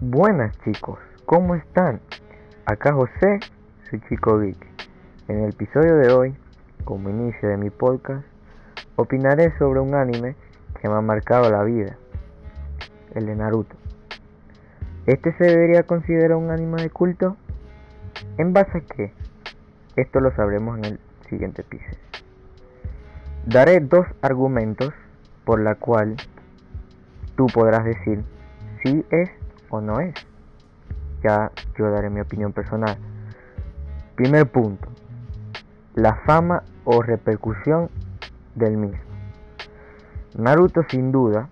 Buenas chicos, ¿cómo están? Acá José, su chico geek. En el episodio de hoy, como inicio de mi podcast, opinaré sobre un anime que me ha marcado la vida, el de Naruto. ¿Este se debería considerar un anime de culto? ¿En base a qué? Esto lo sabremos en el siguiente episodio. Daré dos argumentos por la cual tú podrás decir si es o no es. Ya yo daré mi opinión personal. Primer punto. La fama o repercusión del mismo. Naruto sin duda,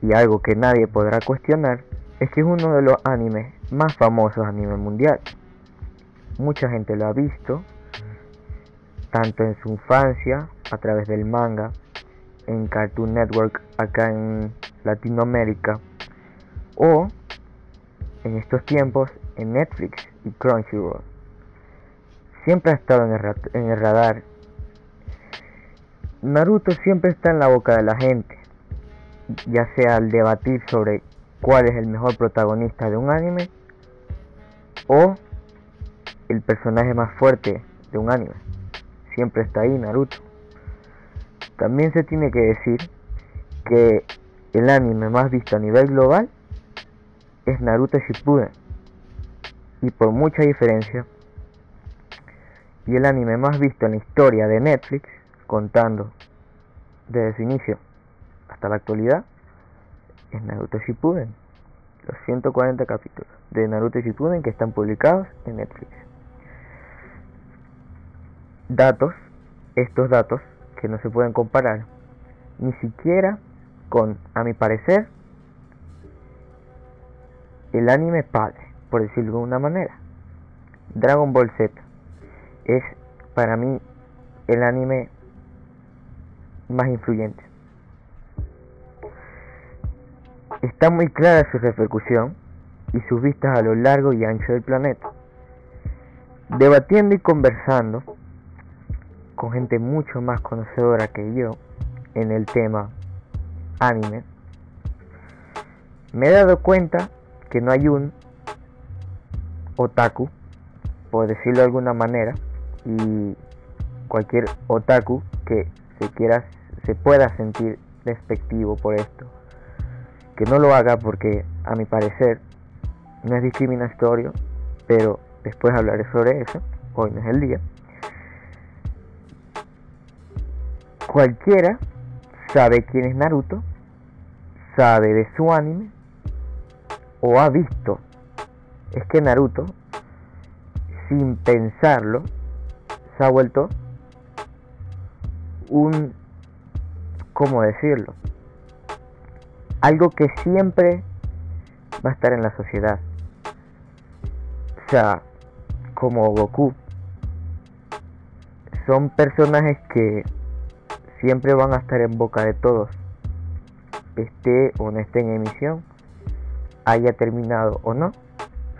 y algo que nadie podrá cuestionar, es que es uno de los animes más famosos a nivel mundial. Mucha gente lo ha visto, tanto en su infancia, a través del manga, en Cartoon Network acá en Latinoamérica, o en estos tiempos en Netflix y Crunchyroll. Siempre ha estado en el, en el radar. Naruto siempre está en la boca de la gente, ya sea al debatir sobre cuál es el mejor protagonista de un anime o el personaje más fuerte de un anime. Siempre está ahí Naruto. También se tiene que decir que el anime más visto a nivel global es Naruto Shippuden. Y por mucha diferencia y el anime más visto en la historia de Netflix contando desde su inicio hasta la actualidad es Naruto Shippuden. Los 140 capítulos de Naruto Shippuden que están publicados en Netflix. Datos estos datos que no se pueden comparar ni siquiera con a mi parecer el anime padre, por decirlo de una manera. Dragon Ball Z es para mí el anime más influyente. Está muy clara su repercusión y sus vistas a lo largo y ancho del planeta. Debatiendo y conversando con gente mucho más conocedora que yo en el tema anime, me he dado cuenta que no hay un otaku, por decirlo de alguna manera, y cualquier otaku que se quiera se pueda sentir despectivo por esto, que no lo haga porque a mi parecer no es discriminatorio, pero después hablaré sobre eso, hoy no es el día. Cualquiera sabe quién es Naruto, sabe de su anime o ha visto es que Naruto, sin pensarlo, se ha vuelto un, ¿cómo decirlo? Algo que siempre va a estar en la sociedad. O sea, como Goku. Son personajes que siempre van a estar en boca de todos. Esté o no esté en emisión haya terminado o no,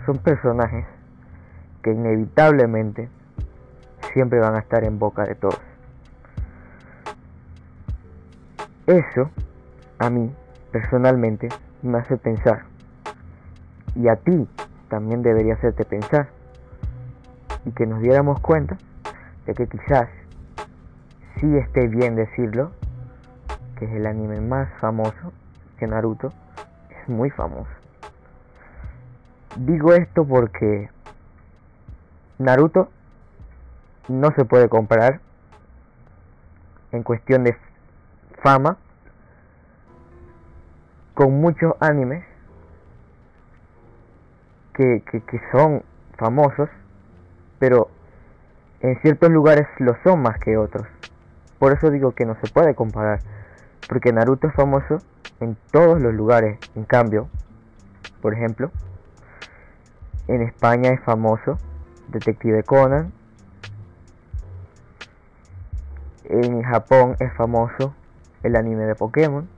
son personajes que inevitablemente siempre van a estar en boca de todos. Eso a mí personalmente me hace pensar. Y a ti también debería hacerte pensar. Y que nos diéramos cuenta de que quizás sí esté bien decirlo que es el anime más famoso que Naruto es muy famoso Digo esto porque Naruto no se puede comparar en cuestión de fama con muchos animes que, que, que, son famosos, pero en ciertos lugares lo son más que otros. Por eso digo que no se puede comparar, porque Naruto es famoso en todos los lugares. En cambio, por ejemplo, en España es famoso Detective Conan. En Japón es famoso el anime de Pokémon.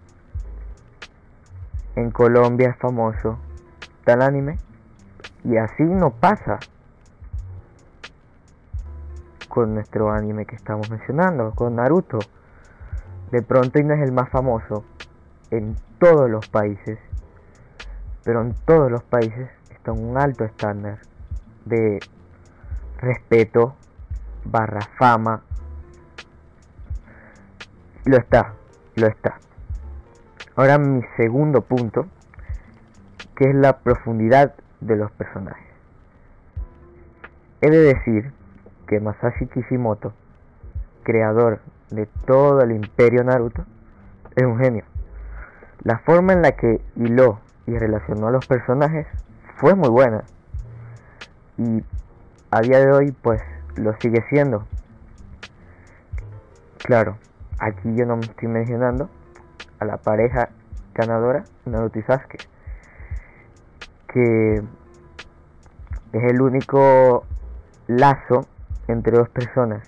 En Colombia es famoso tal anime. Y así no pasa con nuestro anime que estamos mencionando, con Naruto. De pronto y no es el más famoso en todos los países, pero en todos los países un alto estándar de respeto barra fama. Lo está, lo está. Ahora mi segundo punto, que es la profundidad de los personajes. He de decir que Masashi Kishimoto, creador de todo el imperio Naruto, es un genio. La forma en la que hiló y relacionó a los personajes fue muy buena. Y a día de hoy pues lo sigue siendo. Claro, aquí yo no me estoy mencionando a la pareja ganadora Naruto Sasuke, que es el único lazo entre dos personas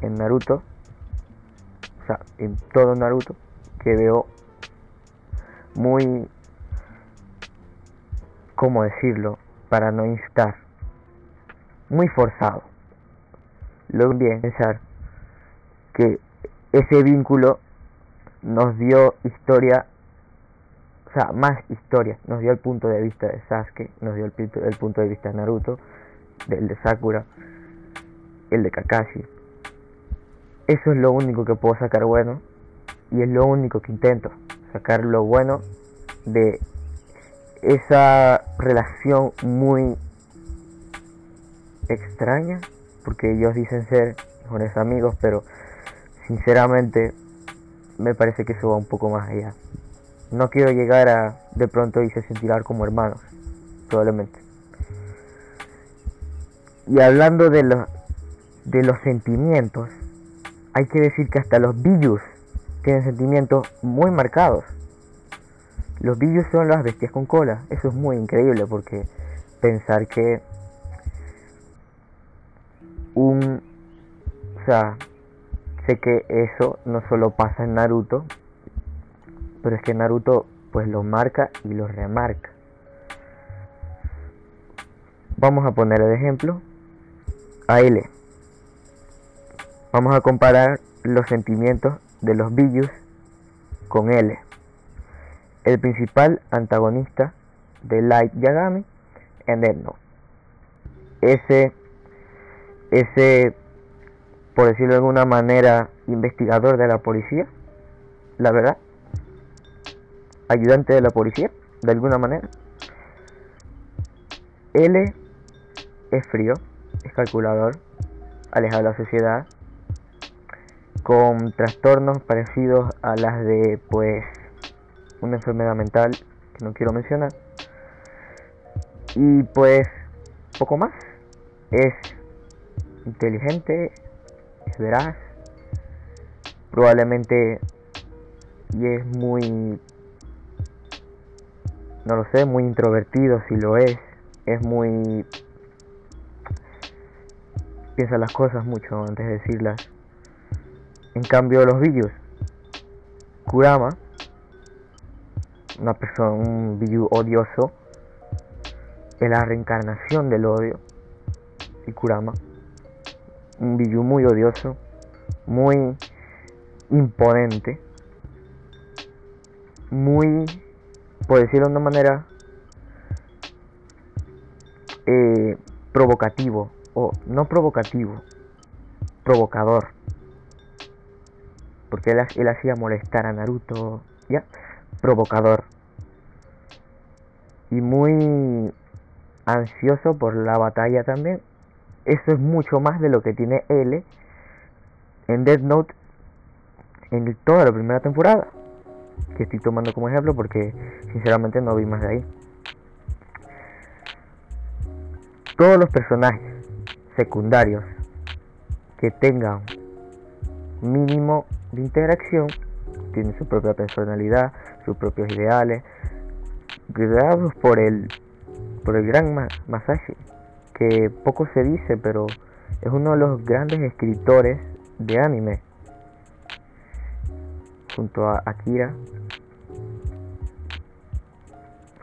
en Naruto, o sea, en todo Naruto, que veo muy, ¿cómo decirlo? Para no instar, muy forzado. Lo bien pensar que ese vínculo nos dio historia, o sea, más historia, nos dio el punto de vista de Sasuke, nos dio el, el punto de vista de Naruto, del de Sakura, el de Kakashi. Eso es lo único que puedo sacar bueno y es lo único que intento, sacar lo bueno de esa relación muy extraña, porque ellos dicen ser mejores amigos, pero sinceramente me parece que eso va un poco más allá. No quiero llegar a de pronto y se sentirán como hermanos, probablemente. Y hablando de los de los sentimientos, hay que decir que hasta los Billus tienen sentimientos muy marcados. Los Billus son las bestias con cola. Eso es muy increíble porque pensar que un... O sea, sé que eso no solo pasa en Naruto, pero es que Naruto pues lo marca y lo remarca. Vamos a poner el ejemplo a L. Vamos a comparar los sentimientos de los Billus con L, el principal antagonista de Light Yagami en Death. Ese, ese, por decirlo de alguna manera, investigador de la policía, la verdad, ayudante de la policía, de alguna manera. L es frío, es calculador, alejado de la sociedad, con trastornos parecidos a las de pues una enfermedad mental que no quiero mencionar. Y pues poco más. Es inteligente es veraz. Probablemente y es muy no lo sé muy introvertido si lo es. Es muy piensa las cosas mucho antes de decirlas. En cambio, los Billus, Kurama, una persona, un Biyu odioso, es la reencarnación del odio. Y Kurama, un Biyu muy odioso, muy imponente, muy, por decirlo de una manera, eh, provocativo, o no provocativo, provocador porque él, hacía molestar a Naruto, ya, provocador. Y muy ansioso por la batalla también. Eso es mucho más de lo que tiene L en Death Note en toda la primera temporada. Que estoy tomando como ejemplo porque sinceramente no vi más de ahí. Todos los personajes secundarios que tengan mínimo de interacción, tiene su propia personalidad, sus propios ideales, creados por el, por el gran Masashi, que poco se dice, pero es uno de los grandes escritores de anime, junto a Akira.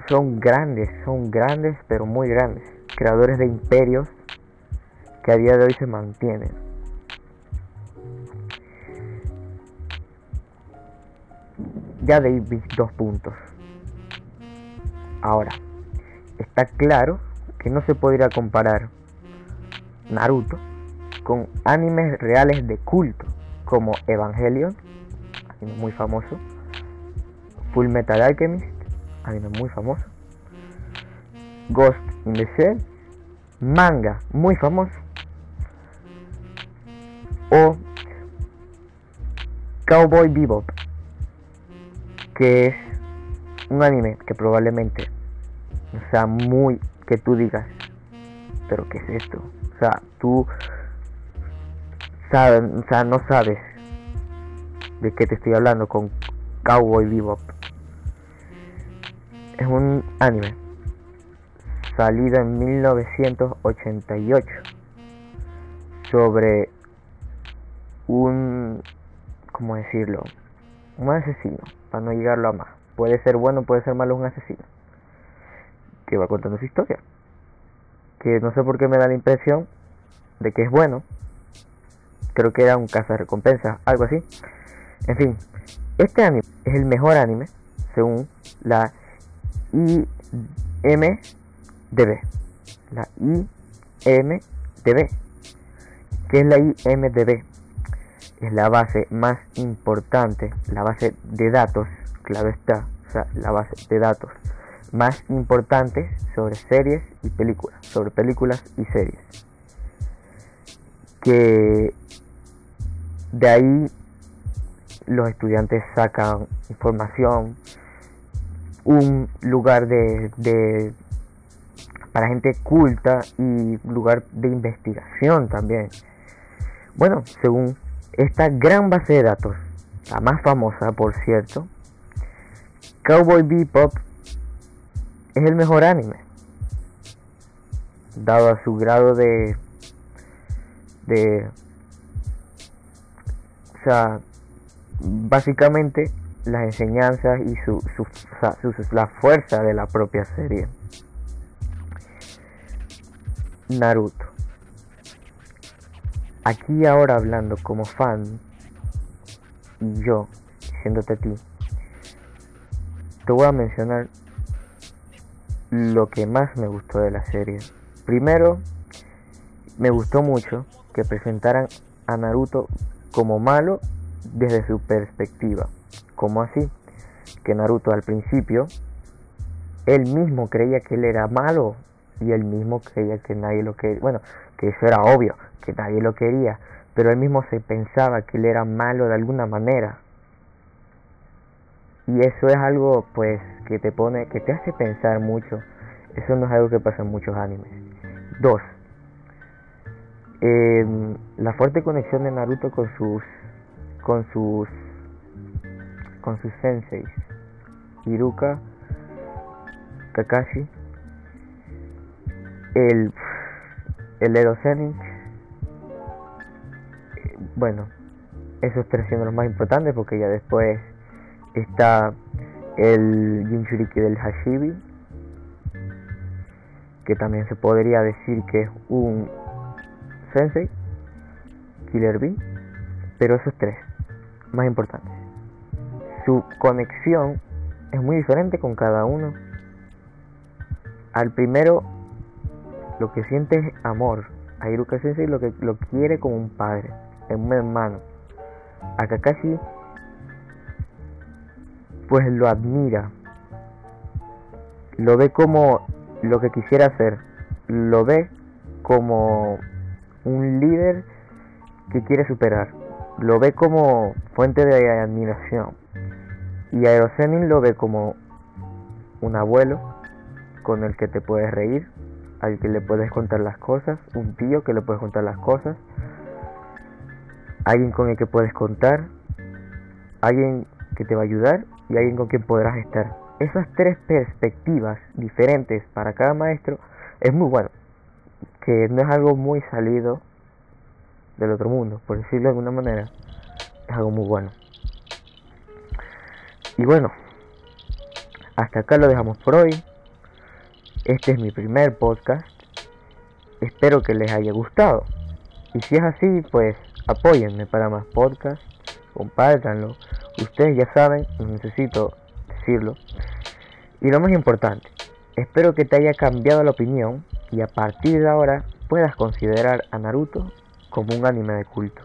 Son grandes, son grandes, pero muy grandes, creadores de imperios que a día de hoy se mantienen. Ya de dos puntos. Ahora, está claro que no se podría comparar Naruto con animes reales de culto como Evangelion, anime muy famoso, Full Metal Alchemist, anime muy famoso, Ghost in the Shell, manga muy famoso, o Cowboy Bebop, que es un anime que probablemente no sea muy que tú digas, pero ¿qué es esto? O sea, tú sabes, o sea, no sabes de qué te estoy hablando con Cowboy Bebop. Es un anime salido en 1988 sobre un, ¿cómo decirlo? Un asesino, para no llegarlo a más. Puede ser bueno, puede ser malo, un asesino. Que va contando su historia. Que no sé por qué me da la impresión de que es bueno. Creo que era un caza recompensa, algo así. En fin, este anime es el mejor anime según la IMDB. La IMDB. ¿Qué es la IMDB? Es la base más importante, la base de datos, claro está, o sea, la base de datos más importante sobre series y películas, sobre películas y series. Que de ahí los estudiantes sacan información, un lugar de para gente culta y lugar de investigación también. Bueno, según esta gran base de datos, la más famosa por cierto, Cowboy Bebop es el mejor anime, dado a su grado de, de, o sea, básicamente las enseñanzas y su, su, su, la fuerza de la propia serie. Naruto aquí ahora hablando como fan y yo diciéndote a ti, te voy a mencionar lo que más me gustó de la serie. Primero, me gustó mucho que presentaran a Naruto como malo desde su perspectiva. como así? Que Naruto al principio, él mismo creía que él era malo y él mismo creía que nadie lo quería. Bueno, que eso era obvio, que nadie lo quería, pero él mismo se pensaba que él era malo de alguna manera. Y eso es algo pues que te pone, que te hace pensar mucho. Eso no es algo que pasa en muchos animes. Dos, em, la fuerte conexión de Naruto con sus, con sus, con sus senseis, Iruka, Kakashi, el, el Edo bueno, esos tres siendo los más importantes porque ya después está el Jinchuriki del Hashibi, que también se podría decir que es un Sensei, Killer B, pero esos tres, más importantes. Su conexión es muy diferente con cada uno. Al primero, lo que siente es amor. A Iruka Sensei lo que lo quiere como un padre un hermano. A Kakashi pues lo admira. Lo ve como lo que quisiera hacer. Lo ve como un líder que quiere superar. Lo ve como fuente de admiración. Y a Erosenin lo ve como un abuelo con el que te puedes reír, al que le puedes contar las cosas, un tío que le puedes contar las cosas, alguien con el que puedes contar, alguien que te va a ayudar y alguien con quien podrás estar. Esas tres perspectivas diferentes para cada maestro es muy bueno, que no es algo muy salido del otro mundo, por decirlo de alguna manera, es algo muy bueno. Y bueno, hasta acá lo dejamos por hoy. Este es mi primer podcast. Espero que les haya gustado. Y si es así, pues apóyenme para más podcasts, compártanlo. Ustedes ya saben, necesito decirlo. Y lo más importante, Espero que te haya cambiado la opinión y a partir de ahora puedas considerar a Naruto como un anime de culto.